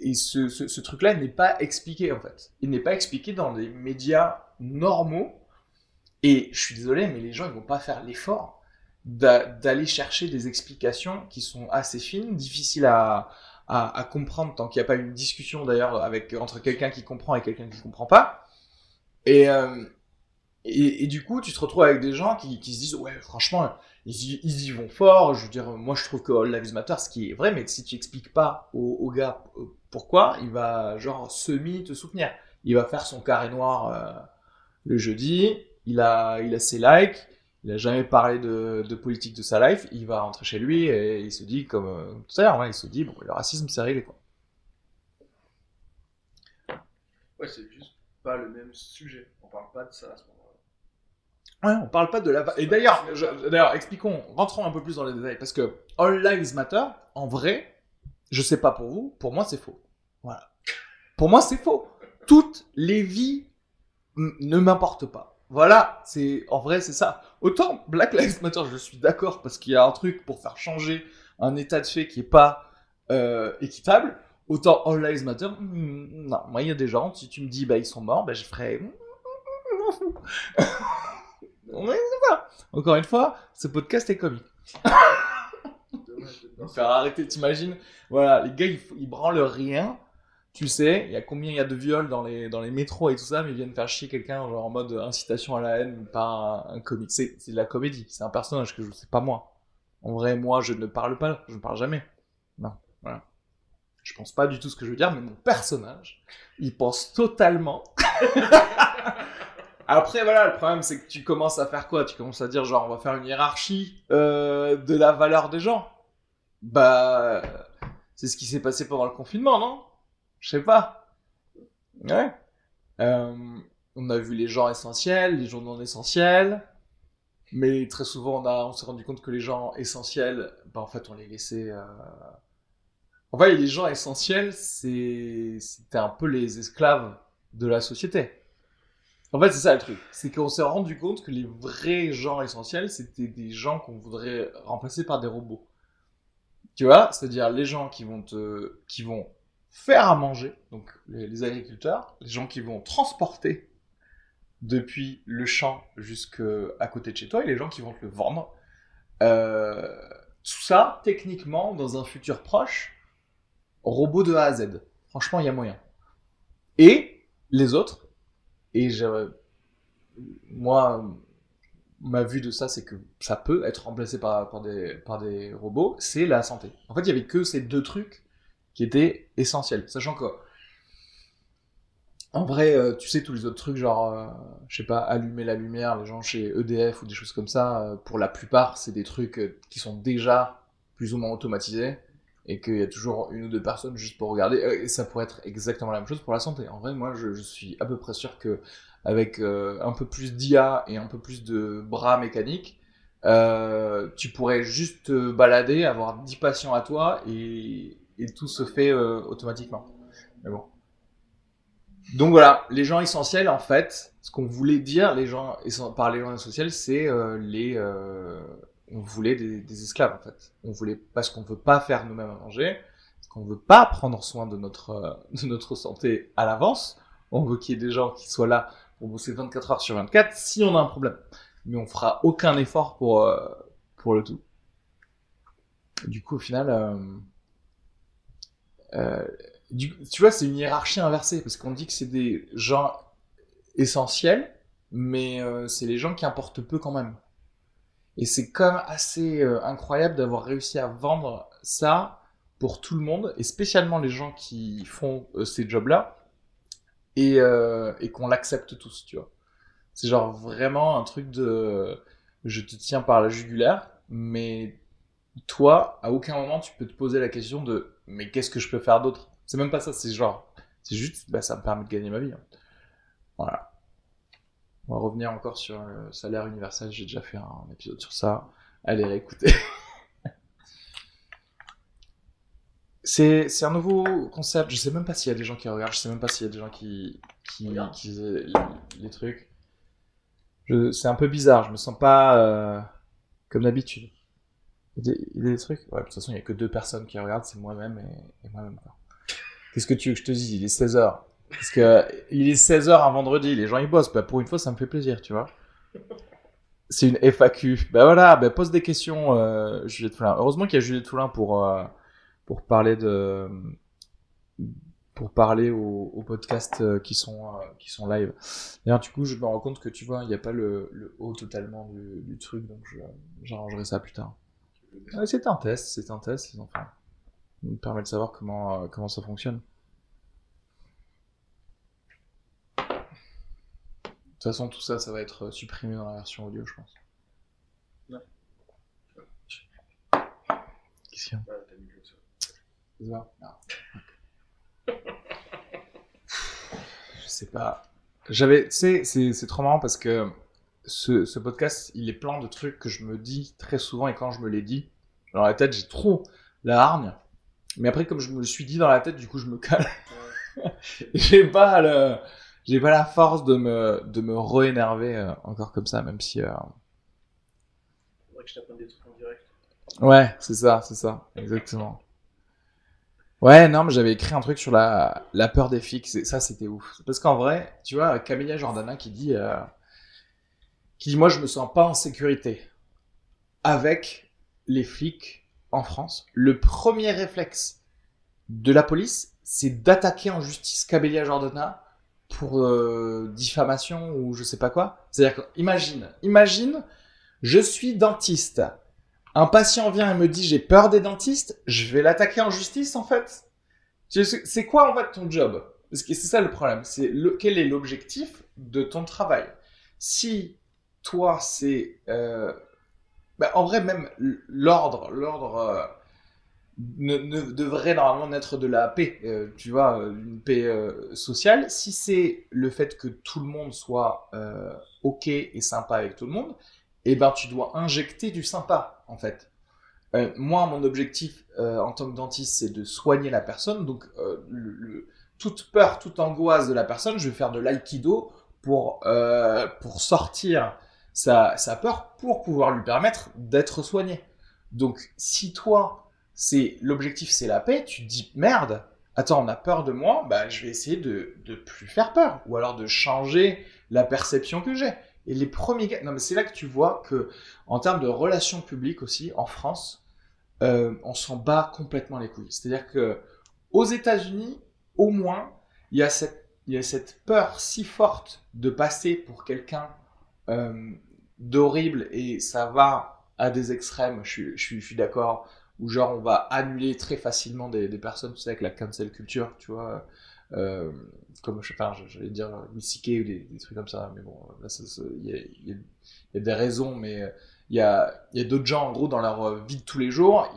et ce, ce, ce truc-là n'est pas expliqué en fait. Il n'est pas expliqué dans les médias normaux. Et je suis désolé, mais les gens ils vont pas faire l'effort d'a- d'aller chercher des explications qui sont assez fines, difficiles à, comprendre tant qu'il n'y a pas une discussion d'ailleurs entre quelqu'un qui comprend et quelqu'un qui comprend pas. Et, euh, et, du coup, tu te retrouves avec des gens qui, se disent ouais, franchement, ils y, vont fort. Je veux dire, moi je trouve que All Lives Matter, ce qui est vrai, mais si tu expliques pas au, au gars euh, pourquoi, il va genre semi te soutenir. Il va faire son carré noir euh, le jeudi. Il a, il a ses likes. Il a jamais parlé de, de politique de sa life. Il va rentrer chez lui et il se dit comme euh, tout à l'heure, ouais, il se dit bon, le racisme c'est réglé quoi. Ouais, c'est juste pas le même sujet. On parle pas de ça à ce moment-là. Ouais, on parle pas de la. Et d'ailleurs, d'ailleurs, expliquons, rentrons un peu plus dans les détails, parce que All Lives Matter, en vrai, je sais pas pour vous, pour moi c'est faux. Voilà. Pour moi c'est faux. Toutes les vies ne m'importent pas. Voilà, c'est en vrai c'est ça. Autant Black Lives Matter, je suis d'accord parce qu'il y a un truc pour faire changer un état de fait qui est pas euh, équitable. Autant All Lives Matter, hmm, non, moi il y a des gens, si tu me dis bah ils sont morts, bah je ferais. Ouais, c'est ça. Encore une fois, ce podcast est comique. Faire arrêter, t'imagines? Voilà, les gars, ils, ils branlent rien. Tu sais, il y a combien il y a de viols dans les, dans les métros et tout ça, mais ils viennent faire chier quelqu'un en mode incitation à la haine par un, un comique. C'est c'est de la comédie, c'est un personnage que je sais pas moi. En vrai, moi, je ne parle pas, je ne parle jamais. Non, voilà. Je pense pas du tout ce que je veux dire, mais mon personnage, il pense totalement. Après, voilà, le problème, c'est que tu commences à faire quoi? Tu commences à dire, genre, on va faire une hiérarchie euh, de la valeur des gens. Bah, c'est ce qui s'est passé pendant le confinement, non? Je sais pas. Ouais. Euh, on a vu les gens essentiels, les gens non essentiels, mais très souvent on, a, on s'est rendu compte que les gens essentiels, bah en fait on les laissait. Euh... En fait, les gens essentiels, c'est c'était un peu les esclaves de la société. En fait, c'est ça le truc. C'est qu'on s'est rendu compte que les vrais gens essentiels, c'était des gens qu'on voudrait remplacer par des robots. Tu vois? C'est-à-dire les gens qui vont te, qui vont faire à manger, donc les, agriculteurs, les gens qui vont transporter depuis le champ jusqu'à côté de chez toi et les gens qui vont te le vendre. Euh, tout ça, techniquement, dans un futur proche, robot de A à Z. Franchement, il y a moyen. Et les autres, et moi, ma vue de ça, c'est que ça peut être remplacé par, par, des, par des robots, c'est la santé. En fait, il y avait que ces deux trucs qui étaient essentiels. Sachant que, en vrai, euh, tu sais, tous les autres trucs, genre, euh, je sais pas, allumer la lumière, les gens chez EDF ou des choses comme ça, euh, pour la plupart, c'est des trucs qui sont déjà plus ou moins automatisés et qu'il y a toujours une ou deux personnes juste pour regarder. Et ça pourrait être exactement la même chose pour la santé. En vrai, moi, je, suis à peu près sûr que avec euh, un peu plus d'IA et un peu plus de bras mécaniques, euh, tu pourrais juste te balader, avoir 10 patients à toi et, et tout se fait euh, automatiquement. Mais bon. Donc voilà, les gens essentiels, en fait, ce qu'on voulait dire les gens, par les gens essentiels, c'est les on voulait des, esclaves en fait. On voulait parce qu'on veut pas faire nous-mêmes à manger, parce qu'on veut pas prendre soin de notre euh, de notre santé à l'avance. On veut qu'il y ait des gens qui soient là pour bosser 24 heures sur 24 si on a un problème. Mais on fera aucun effort pour euh, pour le tout. Du coup, au final, euh, euh tu vois, c'est une hiérarchie inversée parce qu'on dit que c'est des gens essentiels, mais c'est les gens qui importent peu quand même. Et c'est même assez euh, incroyable d'avoir réussi à vendre ça pour tout le monde, et spécialement les gens qui font euh, ces jobs-là, euh, et qu'on l'accepte tous, tu vois. C'est genre vraiment un truc de je te tiens par la jugulaire, mais toi, à aucun moment tu peux te poser la question de mais qu'est-ce que je peux faire d'autre? C'est même pas ça, c'est genre, c'est juste, bah, ça me permet de gagner ma vie. Hein. Voilà. On va revenir encore sur le salaire universel. J'ai déjà fait un épisode sur ça. Allez réécouter. c'est, c'est un nouveau concept. Je sais même pas s'il y a des gens qui regardent. Je sais même pas s'il y a des gens qui, qui, qui les, les, trucs. Je, c'est un peu bizarre. Je me sens pas euh, comme d'habitude. Il y, a des, trucs. Ouais, de toute façon, il y a que deux personnes qui regardent. C'est moi-même et, moi-même. Qu'est-ce que tu veux que je te dise? Il est 16 h parce que il est 16h un vendredi, les gens ils bossent. Bah, pour une fois, ça me fait plaisir, tu vois. C'est une FAQ. Bah voilà, bah, pose des questions, euh, Juliette Foulin. Heureusement qu'il y a Juliette Foulin pour, euh, pour parler de pour parler aux, aux podcasts euh, qui sont qui sont live. D'ailleurs, du coup, je me rends compte que tu vois, il n'y a pas le, haut totalement du truc, donc j'arrangerai ça plus tard. C'est un test, c'est un test, les enfants. Ça me permet de savoir comment euh, comment ça fonctionne. De toute façon, tout ça, ça va être supprimé dans la version audio, je pense. Qu'est-ce qu'il y a? Ouais, t'as mis ça. Je sais pas. J'avais, tu sais, c'est trop marrant parce que ce, ce podcast, il est plein de trucs que je me dis très souvent et quand je me les dis, dans la tête, j'ai trop la hargne. Mais après, comme je me le suis dit dans la tête, du coup, je me calme. j'ai pas le, j'ai pas la force de me, de me re-énerver euh, encore comme ça, même si. Euh... Faudrait que je t'apprenne des trucs en direct. Ouais, c'est ça, c'est ça, exactement. Ouais, non, mais j'avais écrit un truc sur la, la peur des flics, ça c'était ouf. Parce qu'en vrai, tu vois, Camilla Jordana qui dit, euh, qui dit, moi je me sens pas en sécurité avec les flics en France. Le premier réflexe de la police, c'est d'attaquer en justice Camélia Jordana pour euh, diffamation ou je sais pas quoi. C'est-à-dire que, imagine, imagine, je suis dentiste. Un patient vient et me dit j'ai peur des dentistes, je vais l'attaquer en justice en fait. C'est quoi en fait ton job? Parce que c'est ça le problème. C'est quel est l'objectif de ton travail? Si toi c'est, euh, bah, en vrai même l'ordre, l'ordre, euh, ne, devrait normalement naître de la paix, euh, tu vois, une paix sociale. Si c'est le fait que tout le monde soit ok et sympa avec tout le monde, eh ben tu dois injecter du sympa en fait. Moi, mon objectif en tant que dentiste, c'est de soigner la personne. Donc, toute peur, toute angoisse de la personne, je vais faire de l'aïkido pour pour sortir sa, peur, pour pouvoir lui permettre d'être soigné. Donc, si toi c'est l'objectif c'est la paix, tu te dis merde, attends, on a peur de moi, bah je vais essayer de de plus faire peur ou alors de changer la perception que j'ai. Et les premiers gars, non mais c'est là que tu vois que en termes de relations publiques aussi en France, euh, on s'en bat complètement les couilles. C'est-à-dire que aux États-Unis, au moins, il y a cette y a cette peur si forte de passer pour quelqu'un euh, d'horrible et ça va à des extrêmes. Je suis d'accord. Où genre on va annuler très facilement des, personnes, tu sais, avec la cancel culture, tu vois, euh, comme je sais pas, j'allais dire mystiquer ou des, trucs comme ça, mais bon, là, il y, a, des raisons, mais euh, il y a, d'autres gens, en gros, dans leur euh, vie de tous les jours,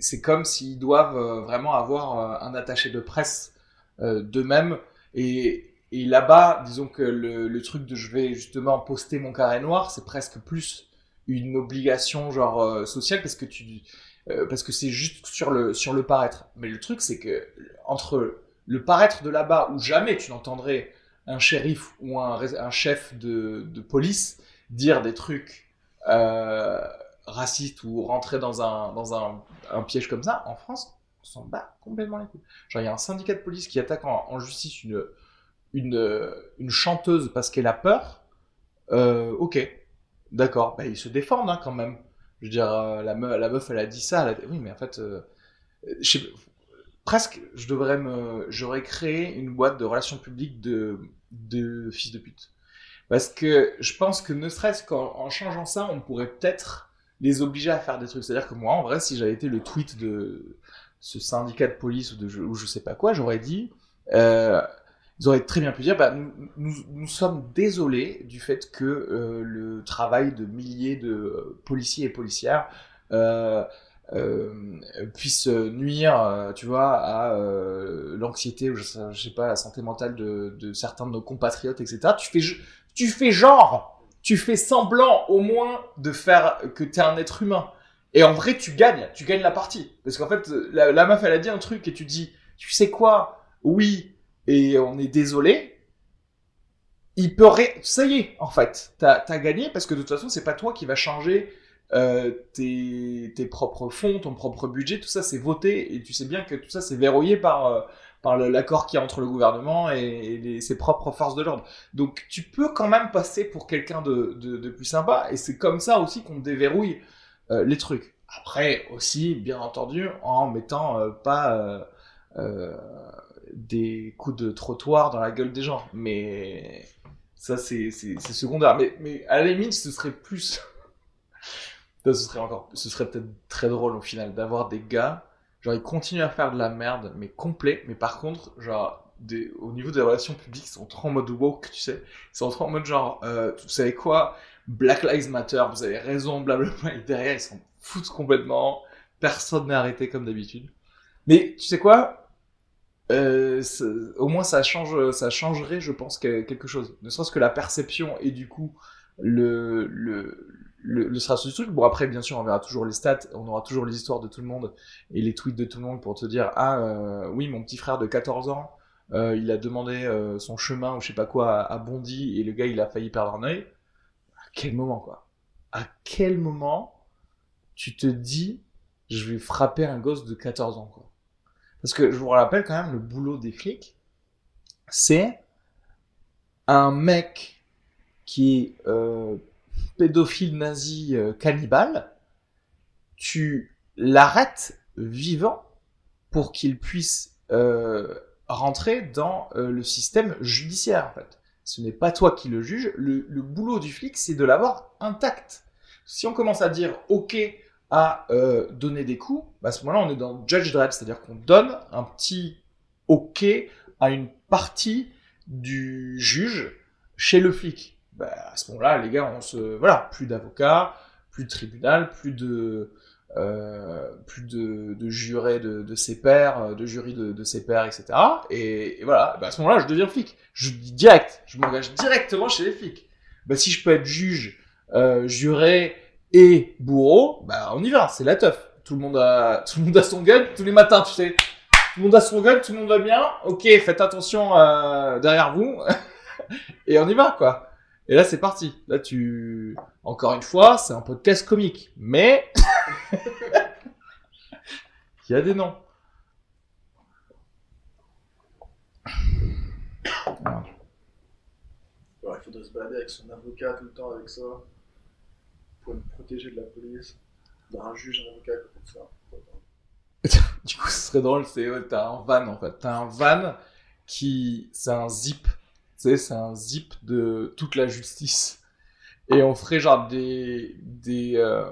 c'est comme s'ils doivent euh, vraiment avoir euh, un attaché de presse euh, d'eux-mêmes, et, et là-bas, disons que le, truc de je vais justement poster mon carré noir, c'est presque plus une obligation genre euh, sociale parce que tu euh, parce que c'est juste sur le sur le paraître. Mais le truc c'est que entre le paraître de là-bas où jamais tu n'entendrais un shérif ou un, chef de, police dire des trucs euh, racistes ou rentrer dans un dans un, piège comme ça en France on s'en bat complètement les couilles. Genre il y a un syndicat de police qui attaque en justice une une une chanteuse parce qu'elle a peur. Euh, ok, d'accord, bah, ils se défendent hein, quand même. Je veux dire, euh, la, meuf, elle a dit ça. elle a- Oui, mais en fait, euh, presque, je devrais me, j'aurais créé une boîte de relations publiques de, fils de pute. Parce que je pense que ne serait-ce qu'en en changeant ça, on pourrait peut-être les obliger à faire des trucs. C'est-à-dire que moi, en vrai, si j'avais été le tweet de ce syndicat de police ou je- ou je sais pas quoi, j'aurais dit, euh, ils auraient très bien pu dire, bah, nous, nous, sommes désolés du fait que euh, le travail de milliers de euh, policiers et policières euh, euh, puisse nuire, euh, tu vois, à euh, l'anxiété ou je sais, pas, la santé mentale de, de certains de nos compatriotes, etc. Tu fais, tu fais genre, tu fais semblant au moins de faire que t'es un être humain. Et en vrai, tu gagnes, tu gagnes la partie. Parce qu'en fait, la, la meuf, elle a dit un truc et tu dis, tu sais quoi, oui, et on est désolé. Il peut ré... Ça y est, en fait, t'as as gagné parce que de toute façon, c'est pas toi qui va changer euh, tes, tes propres fonds, ton propre budget, tout ça c'est voté et tu sais bien que tout ça c'est verrouillé par, euh, par l'accord qu'il y a entre le gouvernement et, ses propres forces de l'ordre. Donc tu peux quand même passer pour quelqu'un de, de, plus sympa et c'est comme ça aussi qu'on déverrouille euh, les trucs. Après aussi, bien entendu, en mettant pas des coups de trottoir dans la gueule des gens, mais ça c'est secondaire. Mais, mais à la limite, ce serait plus ça, ce serait encore, ce serait peut-être très drôle au final d'avoir des gars, genre ils continuent à faire de la merde, mais complet, mais par contre, genre, au niveau des relations publiques, ils sont trop en mode woke, tu sais. Ils sont trop en mode genre, euh, vous savez quoi, Black Lives Matter, vous avez raison, blablabla, et derrière ils s'en foutent complètement, personne n'est arrêté comme d'habitude. Mais tu sais quoi, euh, au moins ça change, ça changerait, je pense, que- quelque chose. Ne serait-ce que la perception et du coup le le le, le stratégie du truc. Bon après, bien sûr, on verra toujours les stats, on aura toujours les histoires de tout le monde et les tweets de tout le monde pour te dire ah euh, oui mon petit frère de 14 ans, euh, il a demandé euh, son chemin ou je sais pas quoi à, à Bondy et le gars il a failli perdre un œil. À quel moment quoi? À quel moment tu te dis je vais frapper un gosse de 14 ans quoi? Parce que je vous rappelle quand même le boulot des flics, c'est un mec qui est euh, pédophile nazi euh, cannibale, tu l'arrêtes vivant pour qu'il puisse euh, rentrer dans euh, le système judiciaire en fait. Ce n'est pas toi qui le juge, le, le boulot du flic c'est de l'avoir intact. Si on commence à dire ok à euh, donner des coups, bah, à ce moment-là on est dans Judge Dredd, c'est-à-dire qu'on donne un petit ok à une partie du juge chez le flic. Bah, à ce moment-là, les gars, on se voilà, plus d'avocats, plus de tribunal, plus de euh, plus de, jurés de, de ses pairs, euh, de jury de, de ses pairs, etc. Et, voilà, bah, à ce moment-là, je deviens flic. Je dis direct, je m'engage directement chez les flics. Si je peux être juge, juré et bourreau, bah on y va, c'est la teuf. Tout le monde a, tout le monde a son gun tous les matins, tu sais. Tout le monde a son gun, tout le monde va bien. Ok, faites attention euh, derrière vous. et on y va, quoi. Et là, c'est parti. Là, tu... Encore une fois, c'est un podcast comique. Mais... Il y a des noms. Il faudrait se balader avec son avocat tout le temps avec ça. Pour me protéger de la police. D'avoir un juge, un avocat de ça. Du coup, ce serait drôle, c'est ouais, t'as un van en fait. T'as un van qui, c'est un zip. Tu sais, c'est un zip de toute la justice. Et on ferait genre des des euh,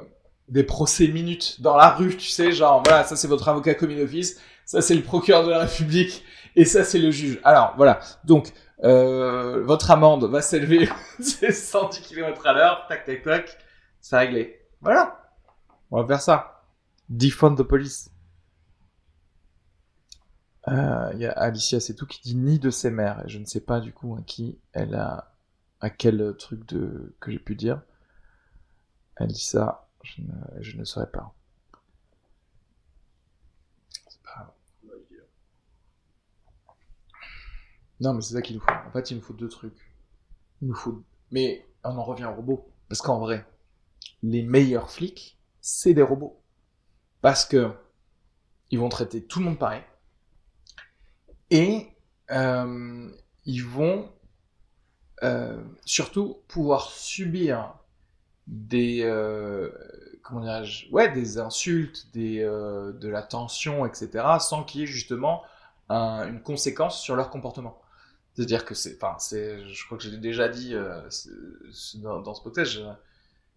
des procès minutes dans la rue, tu sais, genre voilà, ça c'est votre avocat commis d'office, ça c'est le procureur de la République et ça c'est le juge. Alors voilà, donc euh, votre amende va s'élever c'est 110 km à l'heure, tac tac tac, c'est réglé. Voilà, on va faire ça. Defund the police. Euh, Il y a Alicia, c'est tout qui dit ni de ses mères. Et je ne sais pas du coup à qui elle a, à quel truc de que j'ai pu dire. Elle dit ça, je ne, je ne saurais pas. C'est pas. Non, mais c'est ça qu'il nous faut. En fait, il nous faut deux trucs. Il nous faut. Mais on en revient aux robots. Parce qu'en vrai, les meilleurs flics, c'est des robots. Parce que ils vont traiter tout le monde pareil. Et euh, ils vont euh, surtout pouvoir subir des euh, comment ouais des insultes des de la tension etc sans qu'il y ait justement un- une conséquence sur leur comportement c'est-à-dire que c'est enfin c'est je crois que j'ai déjà dit dans ce podcast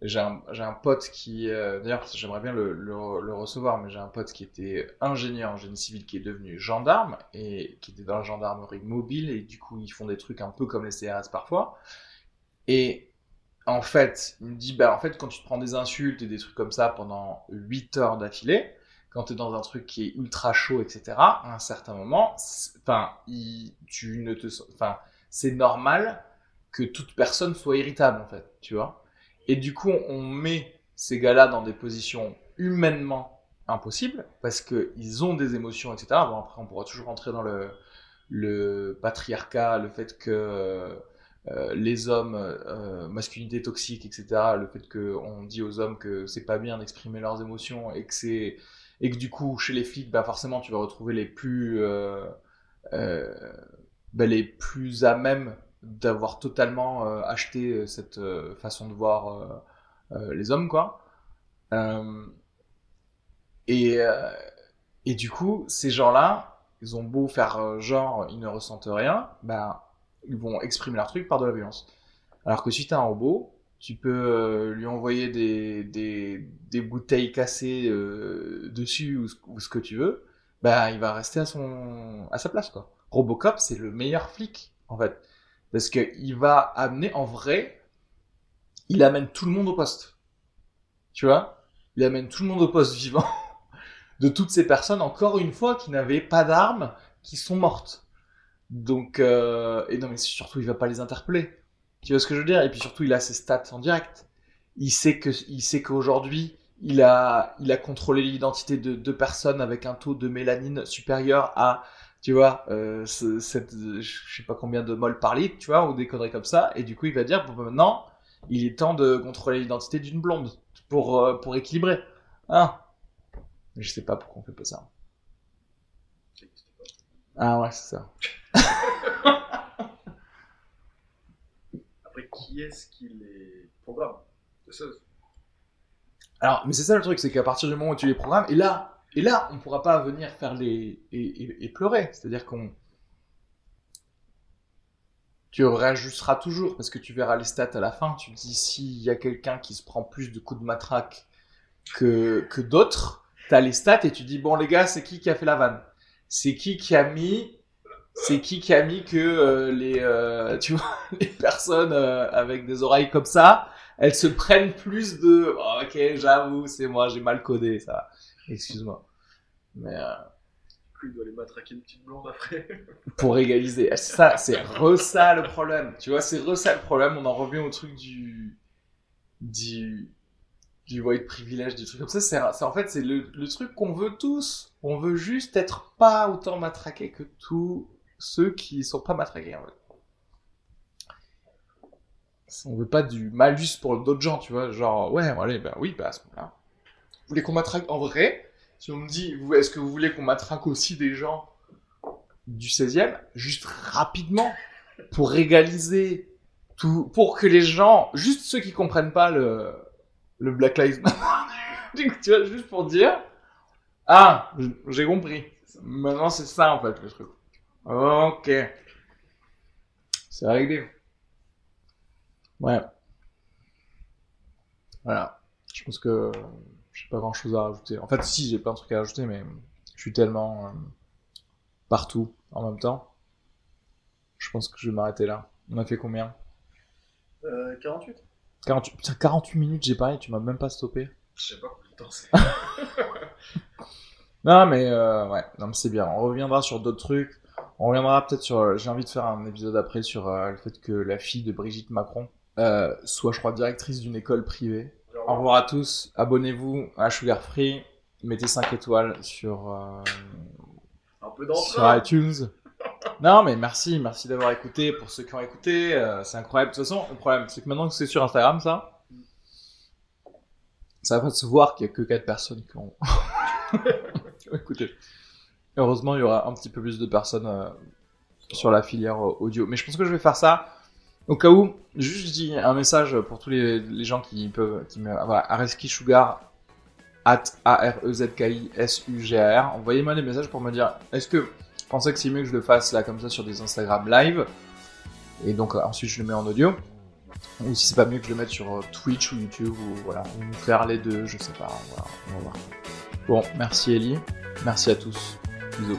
j'ai- un, un pote qui euh, d'ailleurs j'aimerais bien le, le, recevoir mais j'ai un pote qui était ingénieur en génie civil qui est devenu gendarme et qui était dans la gendarmerie mobile et du coup ils font des trucs un peu comme les CRS parfois et en fait, il me dit, bah, en fait, quand tu te prends des insultes et des trucs comme ça pendant 8 heures d'affilée, quand tu es dans un truc qui est ultra chaud, etc., à un certain moment, enfin, tu ne enfin, c'est normal que toute personne soit irritable, en fait, tu vois. Et du coup, on met ces gars-là dans des positions humainement impossibles, parce qu'ils ont des émotions, etc. Bon, après, on pourra toujours rentrer dans le, patriarcat, le fait que euh, les hommes, euh, masculinité toxique, etc. Le fait qu'on dit aux hommes que c'est pas bien d'exprimer leurs émotions et que c'est et que du coup chez les flics, bah forcément tu vas retrouver les plus euh, euh, bah, les plus à même d'avoir totalement euh, acheté euh, cette euh, façon de voir euh, euh, les hommes quoi. Euh, et et du coup ces gens-là, ils ont beau faire genre ils ne ressentent rien, bah ils vont exprimer leur truc par de la violence. Alors que si t'as un robot, tu peux lui envoyer des, des, des bouteilles cassées dessus ou, ce- ou ce que tu veux, bah il va rester à son à sa place quoi. Robocop c'est le meilleur flic en fait parce que il va amener en vrai, il amène tout le monde au poste. Tu vois, il amène tout le monde au poste vivant de toutes ces personnes encore une fois qui n'avaient pas d'armes, qui sont mortes. Donc, euh, et non, mais surtout, il va pas les interpeller. Tu vois ce que je veux dire? Et puis surtout, il a ses stats en direct. Il sait que, il sait qu'aujourd'hui, il a, il a contrôlé l'identité de deux personnes avec un taux de mélanine supérieur à, tu vois, euh, ce- cette, je sais pas combien de moles par litre, tu vois, ou des conneries comme ça. Et du coup, il va dire, bon, bah, maintenant, il est temps de contrôler l'identité d'une blonde pour, euh, pour équilibrer. Hein? Je sais pas pourquoi on fait pas ça. Ah ouais, c'est ça. Après, qui est-ce qui les programme? C'est ça. Alors, mais c'est ça le truc, c'est qu'à partir du moment où tu les programmes, et là, et là, on pourra pas venir faire les et, et- et pleurer. C'est-à-dire qu'on tu réajusteras toujours parce que tu verras les stats à la fin. Tu te dis s'il y a quelqu'un qui se prend plus de coups de matraque que que d'autres, t'as les stats et tu dis bon les gars, c'est qui qui a fait la vanne? C'est qui qui a mis c'est qui qui a mis que euh, les euh, tu vois les personnes euh, avec des oreilles comme ça elles se prennent plus de oh, ok j'avoue c'est moi j'ai mal codé ça excuse-moi. Mais euh, il doit aller matraquer une petite blonde après. pour égaliser. Ça c'est re ça le problème. Tu vois c'est re ça le problème. On en revient au truc du du du white privilège du truc comme ça. C'est c'est- en fait c'est le, le truc qu'on veut tous. On veut juste être pas autant matraqué que tous ceux qui sont pas matraqués en fait. On veut pas du malus pour d'autres gens, tu vois, genre, ouais, allez, ben oui, bah à ce moment-là. Vous voulez qu'on matraque en vrai? Si on me dit, est-ce que vous voulez qu'on matraque aussi des gens du 16e Juste rapidement, pour égaliser tout, pour que les gens, juste ceux qui comprennent pas le, le Black Lives Matter, juste pour dire, ah, j'ai compris. Maintenant, c'est ça, en fait, le truc. Ok. C'est réglé. Ouais. Voilà. Je pense que j'ai pas grand chose à rajouter. En fait, si, j'ai plein de trucs à rajouter, mais je suis tellement euh, partout en même temps. Je pense que je vais m'arrêter là. On a fait combien? Euh, 48 48, putain, 48 minutes, j'ai parlé, tu m'as même pas stoppé. Je sais pas combien de temps c'est. Non, mais euh, ouais, non, mais c'est bien. On reviendra sur d'autres trucs. On reviendra peut-être sur. euh, J'ai envie de faire un épisode après sur euh, le fait que la fille de Brigitte Macron euh, soit, je crois, directrice d'une école privée. Au revoir à tous. Abonnez-vous à Sugar Free. Mettez 5 étoiles sur, euh, Un peu sur iTunes. Non, mais merci, merci d'avoir écouté. Pour ceux qui ont écouté, euh, c'est incroyable. De toute façon, le problème, c'est que maintenant que c'est sur Instagram, ça, ça va pas se voir qu'il y a que 4 personnes qui ont, écouté. Heureusement, il y aura un petit peu plus de personnes euh, sur la filière audio. Mais je pense que je vais faire ça au cas où. Juste, je dis un message pour tous les, gens qui peuvent, qui me, voilà, Areski Sugar, at A-R-E-Z-K-I-S-U-G-A-R. Envoyez-moi des messages pour me dire, est-ce que vous pensez que c'est mieux que je le fasse là, comme ça, sur des Instagram live? Et donc, euh, ensuite, je le mets en audio. Ou si c'est pas mieux que je le mette sur euh, Twitch ou YouTube, ou voilà, ou faire les deux, je sais pas, voilà, on va voir. Bon, merci Ellie, merci à tous, bisous.